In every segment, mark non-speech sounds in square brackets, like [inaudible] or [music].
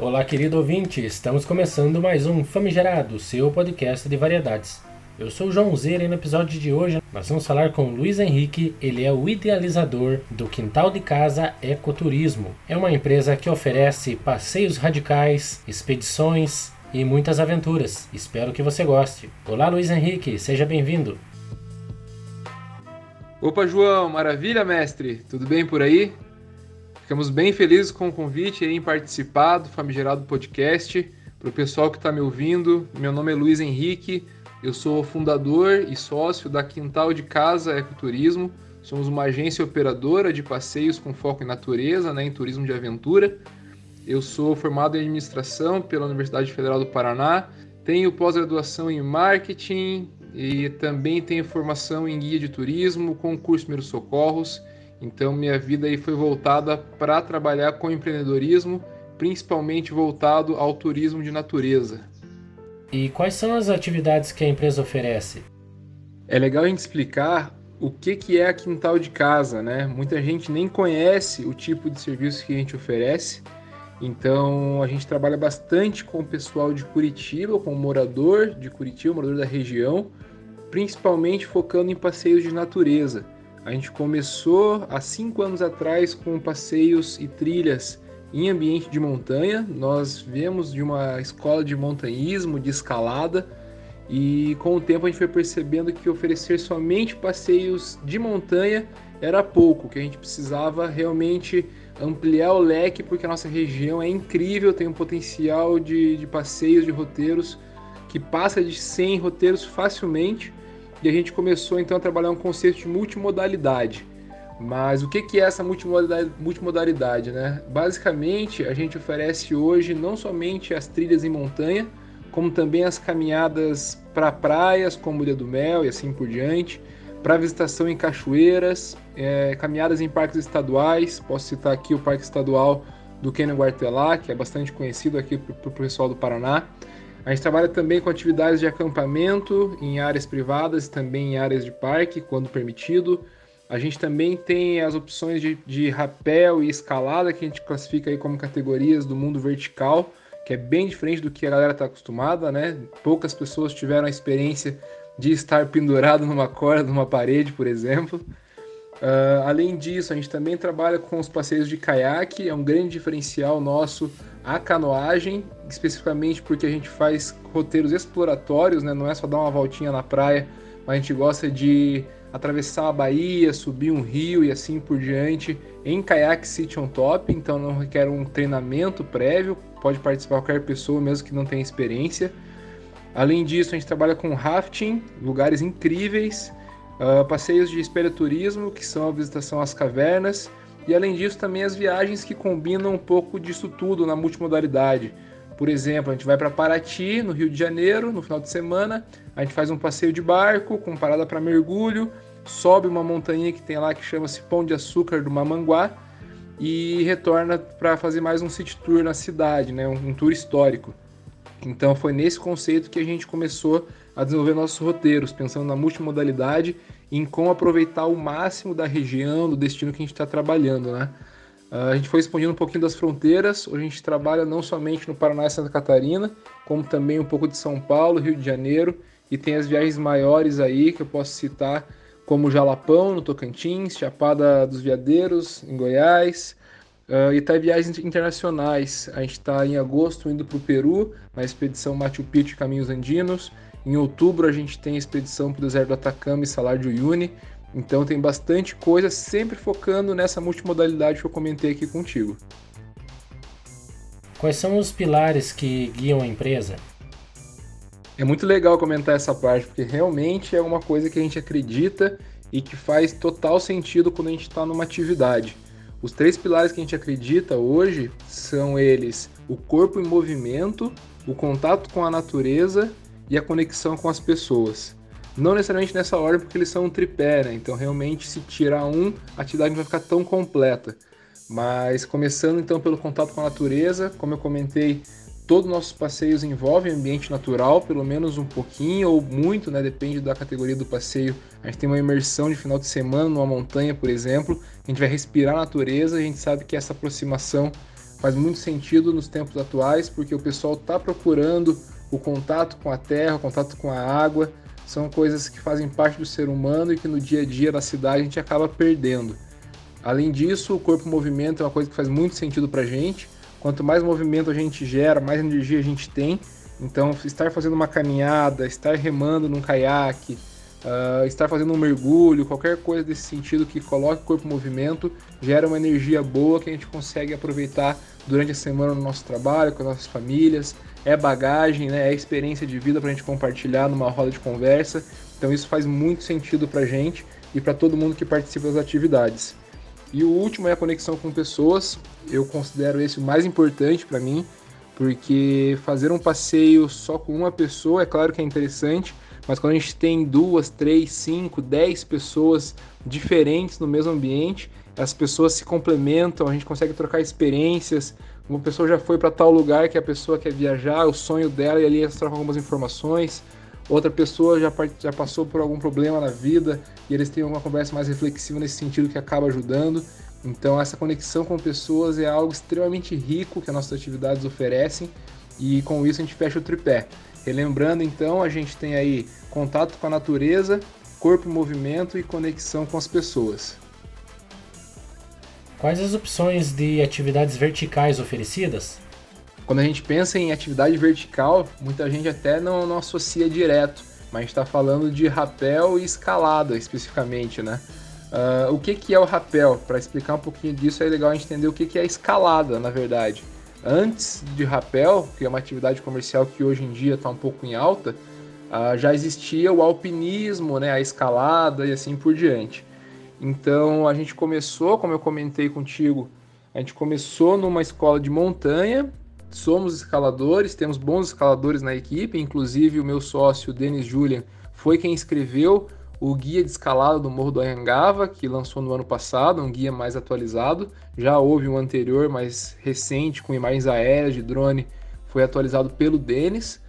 Olá, querido ouvinte, estamos começando mais um Famigerado, seu podcast de variedades. Eu sou o João Zera e no episódio de hoje nós vamos falar com Luiz Henrique, ele é o idealizador do Quintal de Casa Ecoturismo. É uma empresa que oferece passeios radicais, expedições e muitas aventuras. Espero que você goste. Olá, Luiz Henrique, seja bem-vindo. Opa, João, maravilha, mestre? Tudo bem por aí? Ficamos bem felizes com o convite em participar do Famigerado Podcast. Para o pessoal que está me ouvindo, meu nome é Luiz Henrique, eu sou fundador e sócio da Quintal de Casa Ecoturismo. Somos uma agência operadora de passeios com foco em natureza, né, em turismo de aventura. Eu sou formado em administração pela Universidade Federal do Paraná, tenho pós-graduação em marketing e também tenho formação em guia de turismo, concurso Primeiros Socorros. Então minha vida aí foi voltada para trabalhar com empreendedorismo, principalmente voltado ao turismo de natureza. E quais são as atividades que a empresa oferece? É legal a gente explicar o que, que é a quintal de casa, né? Muita gente nem conhece o tipo de serviço que a gente oferece. Então a gente trabalha bastante com o pessoal de Curitiba, com o morador de Curitiba, morador da região, principalmente focando em passeios de natureza. A gente começou há cinco anos atrás com passeios e trilhas em ambiente de montanha. Nós viemos de uma escola de montanhismo, de escalada, e com o tempo a gente foi percebendo que oferecer somente passeios de montanha era pouco, que a gente precisava realmente ampliar o leque, porque a nossa região é incrível, tem um potencial de, de passeios, de roteiros que passa de 100 roteiros facilmente. E a gente começou então a trabalhar um conceito de multimodalidade. Mas o que é essa multimodalidade, multimodalidade, né? Basicamente, a gente oferece hoje não somente as trilhas em montanha, como também as caminhadas para praias, como Ilha do Mel e assim por diante, para visitação em cachoeiras, é, caminhadas em parques estaduais. Posso citar aqui o Parque Estadual do Canyon Guartelá, que é bastante conhecido aqui para o pessoal do Paraná. A gente trabalha também com atividades de acampamento em áreas privadas e também em áreas de parque, quando permitido. A gente também tem as opções de, de rapel e escalada, que a gente classifica aí como categorias do mundo vertical, que é bem diferente do que a galera está acostumada, né? Poucas pessoas tiveram a experiência de estar pendurado numa corda, numa parede, por exemplo. Uh, além disso, a gente também trabalha com os passeios de caiaque, é um grande diferencial nosso a canoagem, especificamente porque a gente faz roteiros exploratórios, né? não é só dar uma voltinha na praia, mas a gente gosta de atravessar a Bahia, subir um rio e assim por diante em caiaque City on Top, então não requer um treinamento prévio, pode participar qualquer pessoa, mesmo que não tenha experiência. Além disso, a gente trabalha com rafting, lugares incríveis, uh, passeios de turismo, que são a visitação às cavernas, e além disso também as viagens que combinam um pouco disso tudo na multimodalidade. Por exemplo, a gente vai para Paraty, no Rio de Janeiro, no final de semana, a gente faz um passeio de barco com parada para mergulho, sobe uma montanha que tem lá que chama-se Pão de Açúcar do Mamanguá e retorna para fazer mais um city tour na cidade, né, um tour histórico. Então foi nesse conceito que a gente começou a desenvolver nossos roteiros, pensando na multimodalidade e em como aproveitar o máximo da região, do destino que a gente está trabalhando, né? A gente foi expandindo um pouquinho das fronteiras, hoje a gente trabalha não somente no Paraná e Santa Catarina, como também um pouco de São Paulo, Rio de Janeiro, e tem as viagens maiores aí que eu posso citar, como Jalapão, no Tocantins, Chapada dos Veadeiros, em Goiás, Uh, e tá viagens internacionais. A gente está em agosto indo para o Peru, na expedição Machu Picchu Caminhos Andinos. Em outubro a gente tem a expedição para o deserto do Atacama e Salar de Uyuni. Então tem bastante coisa, sempre focando nessa multimodalidade que eu comentei aqui contigo. Quais são os pilares que guiam a empresa? É muito legal comentar essa parte, porque realmente é uma coisa que a gente acredita e que faz total sentido quando a gente está numa atividade. Os três pilares que a gente acredita hoje são eles: o corpo em movimento, o contato com a natureza e a conexão com as pessoas. Não necessariamente nessa ordem, porque eles são um tripé, né? Então, realmente, se tirar um, a atividade não vai ficar tão completa. Mas começando então pelo contato com a natureza, como eu comentei, todos os nossos passeios envolvem ambiente natural, pelo menos um pouquinho ou muito, né? Depende da categoria do passeio. A gente tem uma imersão de final de semana numa montanha, por exemplo. A gente vai respirar a natureza, a gente sabe que essa aproximação faz muito sentido nos tempos atuais, porque o pessoal está procurando o contato com a terra, o contato com a água, são coisas que fazem parte do ser humano e que no dia a dia na cidade a gente acaba perdendo. Além disso, o corpo movimento é uma coisa que faz muito sentido para a gente. Quanto mais movimento a gente gera, mais energia a gente tem. Então, estar fazendo uma caminhada, estar remando num caiaque, uh, estar fazendo um mergulho, qualquer coisa desse sentido que coloque o corpo em movimento, gera uma energia boa que a gente consegue aproveitar durante a semana no nosso trabalho, com as nossas famílias. É bagagem, né? é experiência de vida para a gente compartilhar numa roda de conversa. Então, isso faz muito sentido para a gente e para todo mundo que participa das atividades. E o último é a conexão com pessoas. Eu considero esse o mais importante para mim, porque fazer um passeio só com uma pessoa é claro que é interessante, mas quando a gente tem duas, três, cinco, dez pessoas diferentes no mesmo ambiente, as pessoas se complementam, a gente consegue trocar experiências. Uma pessoa já foi para tal lugar que a pessoa quer viajar, o sonho dela, e ali elas trocam algumas informações outra pessoa já, já passou por algum problema na vida e eles têm uma conversa mais reflexiva nesse sentido que acaba ajudando. Então, essa conexão com pessoas é algo extremamente rico que as nossas atividades oferecem e com isso a gente fecha o tripé. Relembrando, então, a gente tem aí contato com a natureza, corpo em movimento e conexão com as pessoas. Quais as opções de atividades verticais oferecidas? Quando a gente pensa em atividade vertical, muita gente até não, não associa direto, mas está falando de rapel e escalada especificamente, né? Uh, o que, que é o rapel? Para explicar um pouquinho disso, é legal a gente entender o que, que é escalada, na verdade. Antes de rapel, que é uma atividade comercial que hoje em dia está um pouco em alta, uh, já existia o alpinismo, né, a escalada e assim por diante. Então a gente começou, como eu comentei contigo, a gente começou numa escola de montanha somos escaladores, temos bons escaladores na equipe, inclusive o meu sócio Denis Julian foi quem escreveu o guia de escalada do Morro do Anhangava, que lançou no ano passado, um guia mais atualizado. Já houve um anterior, mais recente, com imagens aéreas de drone, foi atualizado pelo Denis.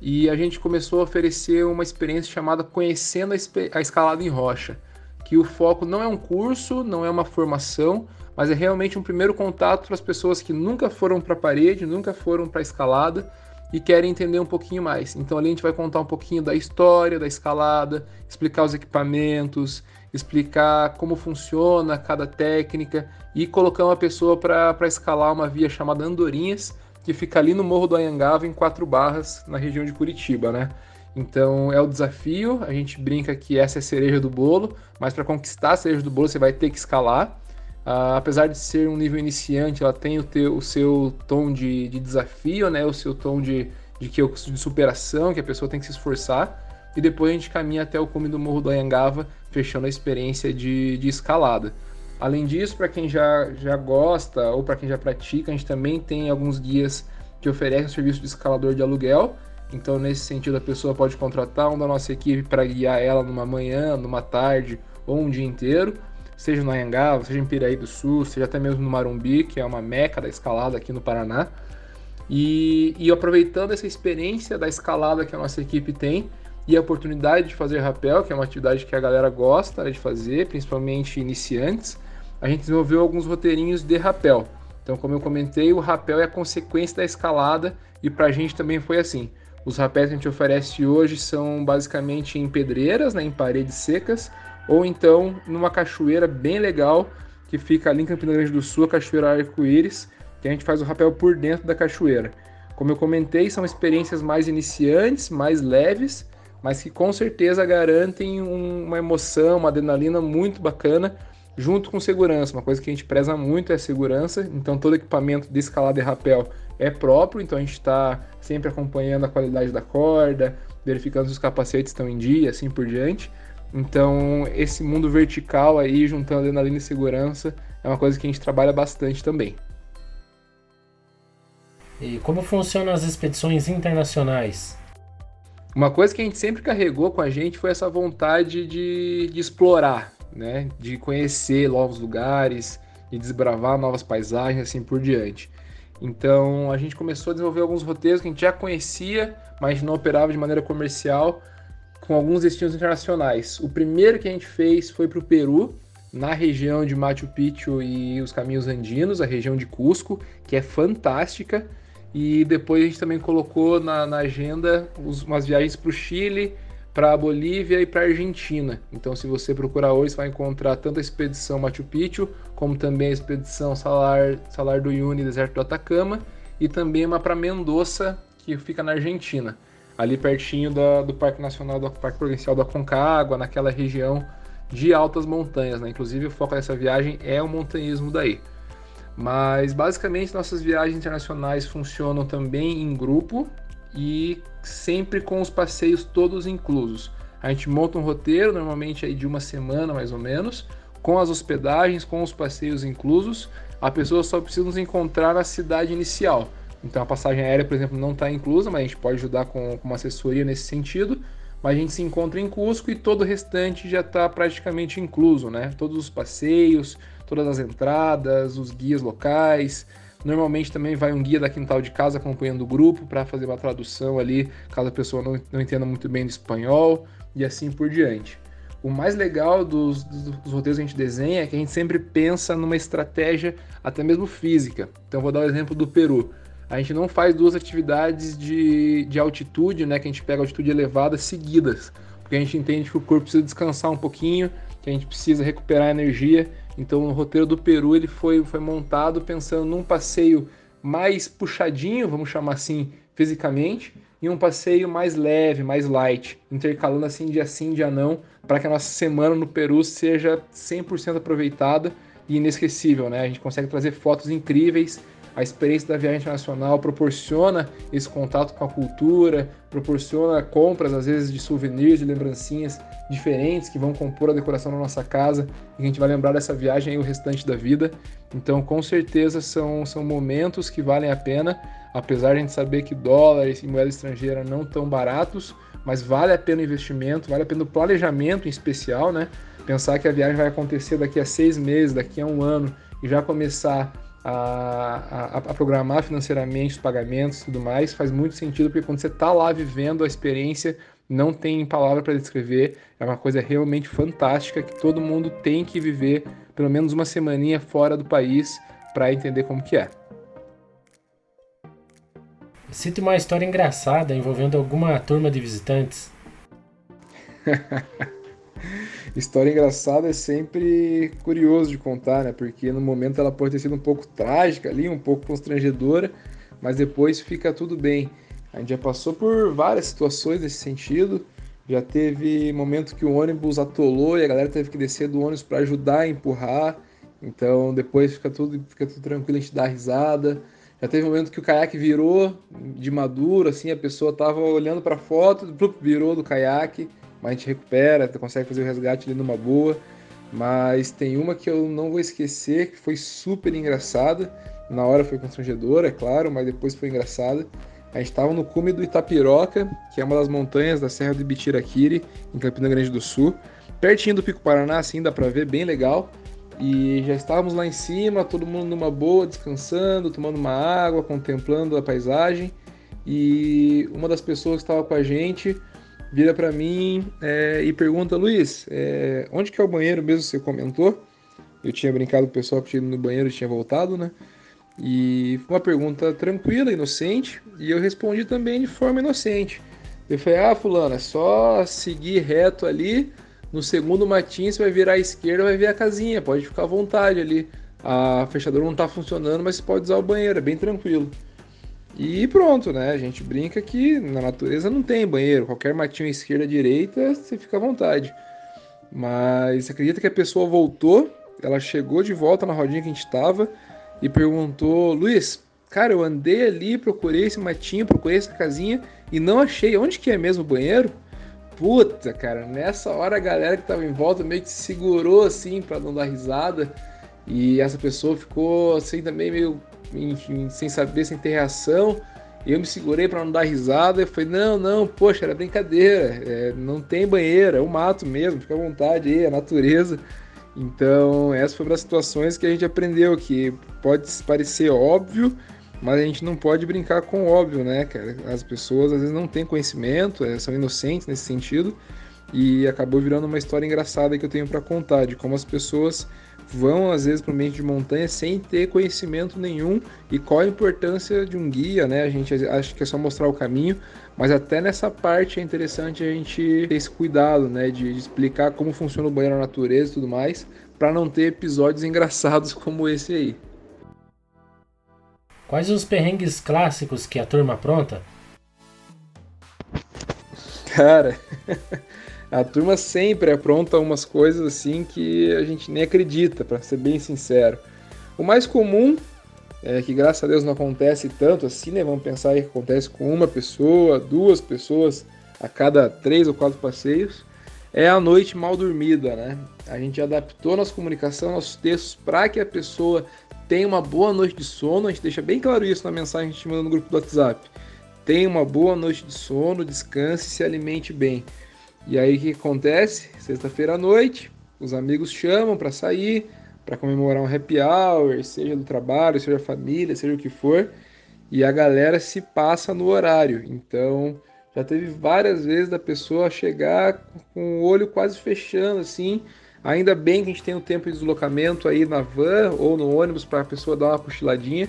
E a gente começou a oferecer uma experiência chamada Conhecendo a Escalada em Rocha, que o foco não é um curso, não é uma formação, mas é realmente um primeiro contato para as pessoas que nunca foram para a parede, nunca foram para a escalada e querem entender um pouquinho mais. Então ali a gente vai contar um pouquinho da história da escalada, explicar os equipamentos, explicar como funciona cada técnica e colocar uma pessoa para escalar uma via chamada Andorinhas, que fica ali no Morro do Anhangava, em quatro barras, na região de Curitiba, né? Então é o desafio, a gente brinca que essa é a cereja do bolo, mas para conquistar a cereja do bolo você vai ter que escalar. Uh, apesar de ser um nível iniciante, ela tem o, teu, o seu tom de, de desafio, né? o seu tom de, de, que, de superação, que a pessoa tem que se esforçar. E depois a gente caminha até o cume do Morro do Anhangava, fechando a experiência de, de escalada. Além disso, para quem já, já gosta ou para quem já pratica, a gente também tem alguns guias que oferecem o serviço de escalador de aluguel. Então, nesse sentido, a pessoa pode contratar um da nossa equipe para guiar ela numa manhã, numa tarde ou um dia inteiro seja no Anhangaba, seja em Piraí do Sul, seja até mesmo no Marumbi, que é uma meca da escalada aqui no Paraná. E, e aproveitando essa experiência da escalada que a nossa equipe tem e a oportunidade de fazer rapel, que é uma atividade que a galera gosta né, de fazer, principalmente iniciantes, a gente desenvolveu alguns roteirinhos de rapel. Então, como eu comentei, o rapel é a consequência da escalada e para a gente também foi assim. Os rapéis que a gente oferece hoje são basicamente em pedreiras, né, em paredes secas, ou então numa cachoeira bem legal que fica ali em Campina Grande do Sul, a Cachoeira Arco-Íris, que a gente faz o rapel por dentro da cachoeira. Como eu comentei, são experiências mais iniciantes, mais leves, mas que com certeza garantem um, uma emoção, uma adrenalina muito bacana, junto com segurança. Uma coisa que a gente preza muito é a segurança, então todo equipamento de escalada e rapel é próprio, então a gente está sempre acompanhando a qualidade da corda, verificando se os capacetes estão em dia, assim por diante. Então, esse mundo vertical aí, juntando adrenalina e segurança, é uma coisa que a gente trabalha bastante também. E como funcionam as expedições internacionais? Uma coisa que a gente sempre carregou com a gente foi essa vontade de, de explorar, né? de conhecer novos lugares, de desbravar novas paisagens, assim por diante. Então a gente começou a desenvolver alguns roteiros que a gente já conhecia, mas não operava de maneira comercial, com alguns destinos internacionais. O primeiro que a gente fez foi para o Peru, na região de Machu Picchu e os caminhos andinos, a região de Cusco, que é fantástica. E depois a gente também colocou na, na agenda umas viagens para o Chile, para a Bolívia e para a Argentina. Então, se você procurar hoje, você vai encontrar tanto a expedição Machu Picchu, como também a expedição Salar, Salar do Uyuni, Deserto do Atacama, e também uma para Mendoza, que fica na Argentina, ali pertinho do, do Parque Nacional, do Parque Provincial do Aconcagua, naquela região de altas montanhas. Né? Inclusive, o foco dessa viagem é o montanhismo daí. Mas basicamente nossas viagens internacionais funcionam também em grupo, e sempre com os passeios todos inclusos. A gente monta um roteiro, normalmente aí de uma semana mais ou menos, com as hospedagens, com os passeios inclusos. A pessoa só precisa nos encontrar na cidade inicial. Então a passagem aérea, por exemplo, não está inclusa, mas a gente pode ajudar com, com uma assessoria nesse sentido. Mas a gente se encontra em Cusco e todo o restante já está praticamente incluso, né? Todos os passeios, todas as entradas, os guias locais, Normalmente também vai um guia da quintal de casa acompanhando o grupo para fazer uma tradução ali, caso a pessoa não, não entenda muito bem do espanhol e assim por diante. O mais legal dos, dos, roteiros que a gente desenha é que a gente sempre pensa numa estratégia até mesmo física. Então vou dar o um exemplo do Peru. A gente não faz duas atividades de, de altitude, né, que a gente pega altitude elevada seguidas, porque a gente entende que o corpo precisa descansar um pouquinho, que a gente precisa recuperar energia então o roteiro do Peru ele foi, foi montado pensando num passeio mais puxadinho, vamos chamar assim, fisicamente, e um passeio mais leve, mais light, intercalando assim dia sim, dia não, para que a nossa semana no Peru seja 100% aproveitada e inesquecível, né? A gente consegue trazer fotos incríveis a experiência da viagem internacional proporciona esse contato com a cultura, proporciona compras, às vezes, de souvenirs, de lembrancinhas diferentes que vão compor a decoração da nossa casa e a gente vai lembrar dessa viagem o restante da vida. Então, com certeza, são, são momentos que valem a pena, apesar de a gente saber que dólares e moeda estrangeira não tão baratos, mas vale a pena o investimento, vale a pena o planejamento em especial, né? Pensar que a viagem vai acontecer daqui a seis meses, daqui a um ano e já começar a, a, a, programar financeiramente os pagamentos e tudo mais, faz muito sentido, porque quando você está lá vivendo a experiência, não tem palavra para descrever, é uma coisa realmente fantástica que todo mundo tem que viver pelo menos uma semaninha fora do país para entender como que é. Cite uma história engraçada envolvendo alguma turma de visitantes. [laughs] História engraçada é sempre curioso de contar, né? Porque no momento ela pode ter sido um pouco trágica ali, um pouco constrangedora, mas depois fica tudo bem. A gente já passou por várias situações nesse sentido. Já teve momento que o ônibus atolou e a galera teve que descer do ônibus para ajudar a empurrar. Então depois fica tudo, fica tudo tranquilo, a gente dá risada. Já teve momento que o caiaque virou de maduro, assim, a pessoa tava olhando para a foto, virou do caiaque mas a gente recupera, consegue fazer o resgate ali numa boa. Mas tem uma que eu não vou esquecer, que foi super engraçada. Na hora foi constrangedora, é claro, mas depois foi engraçada. A gente estava no cume do Itapiroca, que é uma das montanhas da Serra de Bitiraquiri, em Campina Grande do Sul. Pertinho do Pico Paraná, assim, dá pra ver, bem legal. E já estávamos lá em cima, todo mundo numa boa, descansando, tomando uma água, contemplando a paisagem. E uma das pessoas que estava com a gente vira para mim é, e pergunta, Luiz, é, onde que é o banheiro mesmo que você comentou? Eu tinha brincado com o pessoal que tinha ido no banheiro e tinha voltado, né? E foi uma pergunta tranquila, inocente, e eu respondi também de forma inocente. Eu falei, ah, fulano, é só seguir reto ali, no segundo matinho você vai virar à esquerda vai ver a casinha, pode ficar à vontade ali. A fechadura não está funcionando, mas você pode usar o banheiro, é bem tranquilo. E pronto, né? A gente brinca que na natureza não tem banheiro. Qualquer matinho esquerda, direita, você fica à vontade. Mas acredita que a pessoa voltou, ela chegou de volta na rodinha que a gente estava e perguntou: Luiz, cara, eu andei ali, procurei esse matinho, procurei essa casinha e não achei. Onde que é mesmo o banheiro? Puta, cara, nessa hora a galera que tava em volta meio que se segurou assim para não dar risada. E essa pessoa ficou assim também meio enfim, sem saber, sem ter reação. Eu me segurei para não dar risada. E falei: não, não, poxa, era brincadeira. É, não tem banheiro, é o mato mesmo, fica à vontade aí, é a natureza. Então, essa foi uma das situações que a gente aprendeu que pode parecer óbvio, mas a gente não pode brincar com óbvio, né, cara? As pessoas às vezes não têm conhecimento, é, são inocentes nesse sentido. e acabou virando uma história engraçada que eu tenho para contar de como as pessoas vão às vezes para o ambiente de montanha sem ter conhecimento nenhum e qual a importância de um guia, né? A gente acha que é só mostrar o caminho, mas até nessa parte é interessante a gente ter esse cuidado, né, de, de explicar como funciona o banheiro na natureza e tudo mais, para não ter episódios [laughs] engraçados como esse aí. Quais os perrengues clássicos que a turma apronta? Cara, [laughs] a turma sempre apronta umas coisas assim que a gente nem acredita, para ser bem sincero. O mais comum, é, que graças a Deus não acontece tanto assim, né? Vamos pensar que acontece com uma pessoa, duas pessoas a cada três ou quatro passeios, é a noite mal dormida, né? A gente adaptou nossa comunicação, nossos textos para que a pessoa tenha uma boa noite de sono. A gente deixa bem claro isso na mensagem que a gente manda no grupo do WhatsApp. Tenha uma boa noite de sono, descanse e se alimente bem. E aí o que acontece? Sexta-feira à noite, os amigos chamam para sair, para comemorar um happy hour, seja do trabalho, seja família, seja o que for, e a galera se passa no horário. Então, já teve várias vezes da pessoa chegar com o olho quase fechando assim. Ainda bem que a gente tem o um tempo de deslocamento aí na van ou no ônibus para a pessoa dar uma cochiladinha,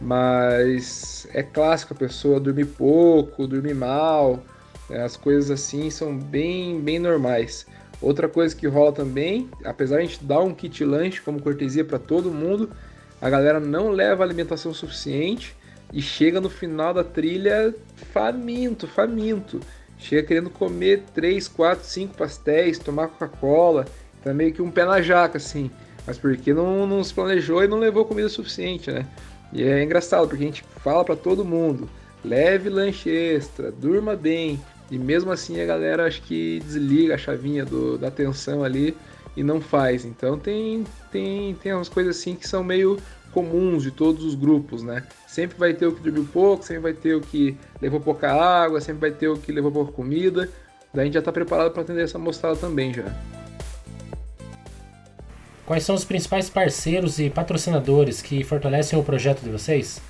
mas é clássico a pessoa dormir pouco, dormir mal, as coisas assim são bem, bem normais. Outra coisa que rola também, apesar de a gente dar um kit lanche como cortesia para todo mundo, a galera não leva alimentação suficiente e chega no final da trilha faminto, faminto. Chega querendo comer 3, 4, 5 pastéis, tomar Coca-Cola, tá meio que um pé na jaca assim. Mas porque não, não se planejou e não levou comida suficiente, né? E é engraçado, porque a gente fala para todo mundo, leve lanche extra, durma bem, e mesmo assim a galera acho que desliga a chavinha do, da atenção ali e não faz. Então tem, tem, tem umas coisas assim que são meio comuns de todos os grupos, né? Sempre vai ter o que dormiu pouco, sempre vai ter o que levou pouca água, sempre vai ter o que levou pouca comida. Daí a gente já está preparado para atender essa mostrada também já. Quais são os principais parceiros e patrocinadores que fortalecem o projeto de vocês?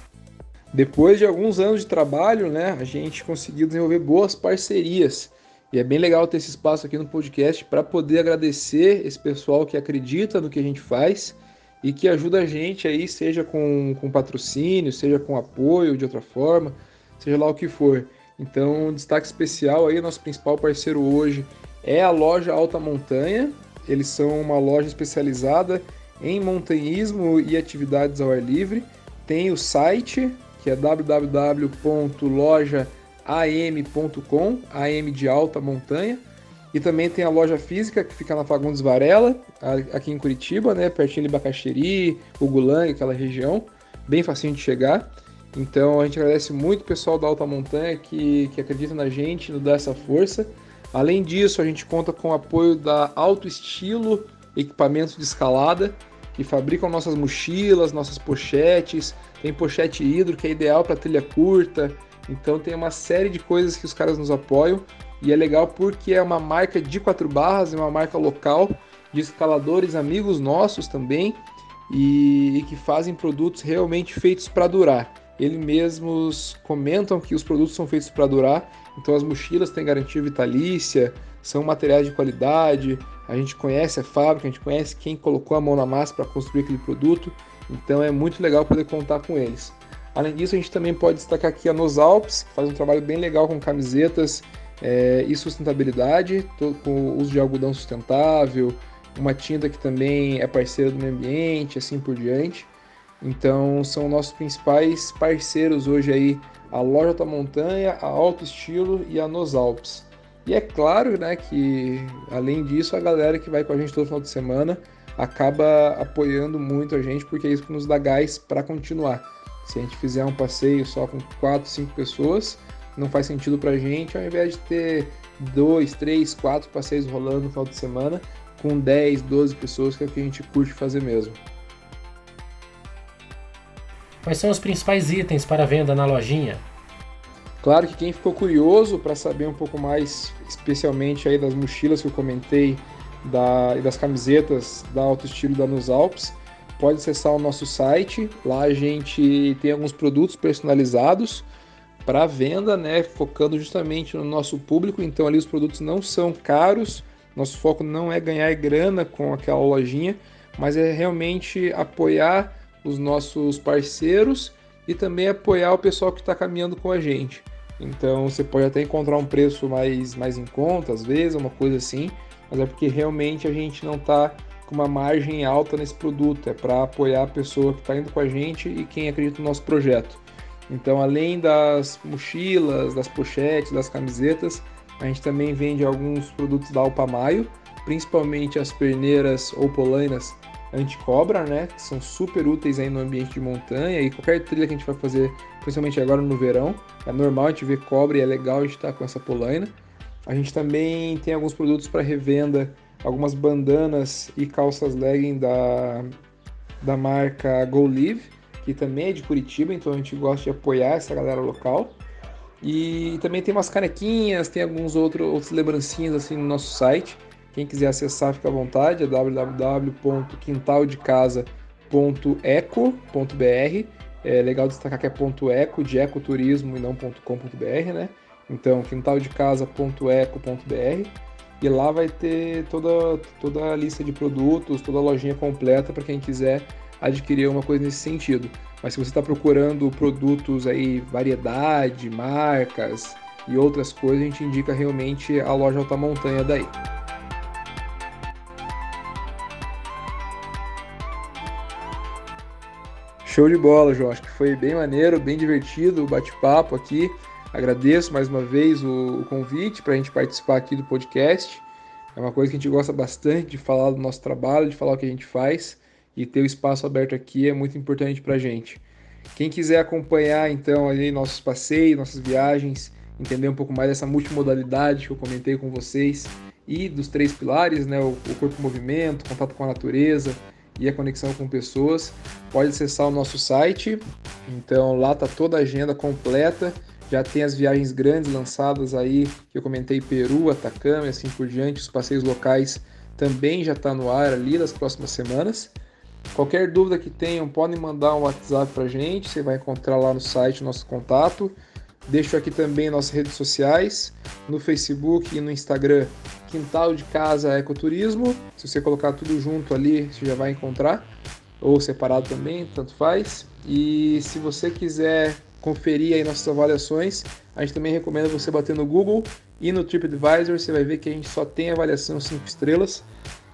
Depois de alguns anos de trabalho, né, a gente conseguiu desenvolver boas parcerias. E é bem legal ter esse espaço aqui no podcast para poder agradecer esse pessoal que acredita no que a gente faz e que ajuda a gente aí, seja com, com patrocínio, seja com apoio de outra forma, seja lá o que for. Então, um destaque especial aí, nosso principal parceiro hoje é a loja Alta Montanha. Eles são uma loja especializada em montanhismo e atividades ao ar livre. Tem o site que é www.lojaam.com, AM de alta montanha. E também tem a loja física que fica na Fagundes Varela, aqui em Curitiba, né, pertinho de Bacaxeri, Ugulang, aquela região, bem facinho de chegar. Então a gente agradece muito o pessoal da Alta Montanha que, que acredita na gente, nos dá essa força. Além disso, a gente conta com o apoio da Alto Estilo Equipamentos de Escalada, que fabricam nossas mochilas, nossas pochetes, tem pochete hidro que é ideal para trilha curta. Então tem uma série de coisas que os caras nos apoiam e é legal porque é uma marca de quatro barras, é uma marca local de escaladores amigos nossos também e, e que fazem produtos realmente feitos para durar. Eles mesmos comentam que os produtos são feitos para durar, então as mochilas têm garantia vitalícia, são materiais de qualidade, a gente conhece a fábrica, a gente conhece quem colocou a mão na massa para construir aquele produto então é muito legal poder contar com eles. Além disso, a gente também pode destacar aqui a Nos Alpes, que faz um trabalho bem legal com camisetas é, e sustentabilidade, com o uso de algodão sustentável, uma tinta que também é parceira do meio ambiente, assim por diante. Então são nossos principais parceiros hoje aí, a Loja Alta Montanha, a Alto Estilo e a Nos Alpes. E é claro né, que, além disso, a galera que vai com a gente todo final de semana acaba apoiando muito a gente, porque é isso que nos dá gás para continuar. Se a gente fizer um passeio só com 4, 5 pessoas, não faz sentido para a gente, ao invés de ter 2, 3, 4 passeios rolando no final de semana, com 10, 12 pessoas, que é o que a gente curte fazer mesmo. Quais são os principais itens para venda na lojinha? Claro que quem ficou curioso para saber um pouco mais, especialmente aí das mochilas que eu comentei da, e das camisetas da Alto Estilo da Nos Alpes, pode acessar o nosso site. Lá a gente tem alguns produtos personalizados para venda, né, focando justamente no nosso público. Então ali os produtos não são caros. Nosso foco não é ganhar grana com aquela lojinha, mas é realmente apoiar os nossos parceiros e também apoiar o pessoal que está caminhando com a gente. Então você pode até encontrar um preço mais, mais em conta, às vezes, uma coisa assim, mas é porque realmente a gente não está com uma margem alta nesse produto, é para apoiar a pessoa que está indo com a gente e quem acredita no nosso projeto. Então, além das mochilas, das pochetes, das camisetas, a gente também vende alguns produtos da Alpamayo, principalmente as perneiras ou polainas anti-cobra, né? Que são super úteis aí no ambiente de montanha e qualquer trilha que a gente vai fazer, principalmente agora no verão. É normal a gente ver cobra e é legal a gente estar tá com essa polaina. A gente também tem alguns produtos para revenda, algumas bandanas e calças legging da, da marca Go Live, que também é de Curitiba, então a gente gosta de apoiar essa galera local. E também tem umas canequinhas, tem alguns outros, outros lembrancinhas assim no nosso site. Quem quiser acessar, fica à vontade, é www.quintaldeCasa.eco.br. É legal destacar que é ponto .eco, de ecoturismo e não .com.br, né? Então, quintaldecasa.eco.br e lá vai ter toda, toda a lista de produtos, toda a lojinha completa para quem quiser adquirir uma coisa nesse sentido. Mas se você está procurando produtos aí, variedade, marcas e outras coisas, a gente indica realmente a loja Alta Montanha daí. Show de bola, João. Acho que foi bem maneiro, bem divertido o bate-papo aqui. Agradeço mais uma vez o, o convite para a gente participar aqui do podcast. É uma coisa que a gente gosta bastante de falar do nosso trabalho, de falar o que a gente faz e ter o espaço aberto aqui é muito importante para a gente. Quem quiser acompanhar então ali nossos passeios, nossas viagens, entender um pouco mais dessa multimodalidade que eu comentei com vocês e dos três pilares, né, o, o corpo-movimento, contato com a natureza, e a conexão com pessoas, pode acessar o nosso site. Então lá tá toda a agenda completa. Já tem as viagens grandes lançadas aí, que eu comentei Peru, Atacama e assim por diante. Os passeios locais também já está no ar ali nas próximas semanas. Qualquer dúvida que tenham, podem mandar um WhatsApp para gente. Você vai encontrar lá no site o nosso contato. Deixo aqui também nossas redes sociais, no Facebook e no Instagram, Quintal de Casa Ecoturismo. Se você colocar tudo junto ali, você já vai encontrar, ou separado também, tanto faz. E se você quiser conferir aí nossas avaliações, a gente também recomenda você bater no Google e no TripAdvisor, você vai ver que a gente só tem avaliação 5 estrelas.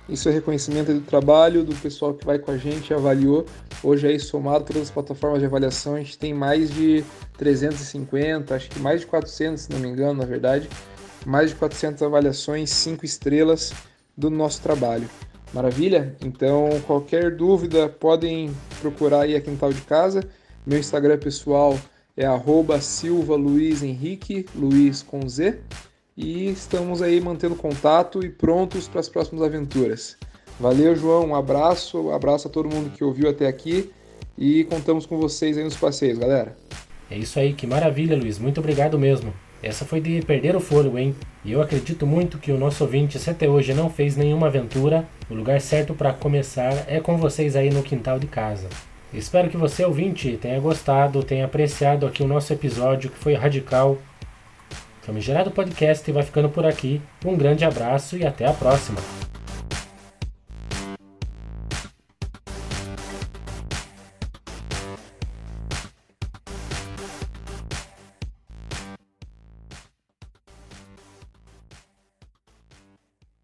Isso é reconhecimento do trabalho do pessoal que vai com a gente, avaliou. Hoje aí somado todas as plataformas de avaliação, a gente tem mais de 350, acho que mais de 400, se não me engano, na verdade, mais de 400 avaliações, 5 estrelas do nosso trabalho. Maravilha? Então, qualquer dúvida, podem procurar aí a Quintal de Casa. Meu Instagram pessoal é arroba Luiz com Z e estamos aí mantendo contato e prontos para as próximas aventuras. Valeu, João, um abraço, um abraço a todo mundo que ouviu até aqui e contamos com vocês aí nos passeios, galera. É isso aí, que maravilha, Luiz. Muito obrigado mesmo. Essa foi de perder o fôlego, hein? E eu acredito muito que o nosso ouvinte, se até hoje não fez nenhuma aventura, o lugar certo para começar é com vocês aí no quintal de casa. Espero que você, ouvinte, tenha gostado, tenha apreciado aqui o nosso episódio que foi radical Famigerado Podcast vai ficando por aqui. Um grande abraço e até a próxima!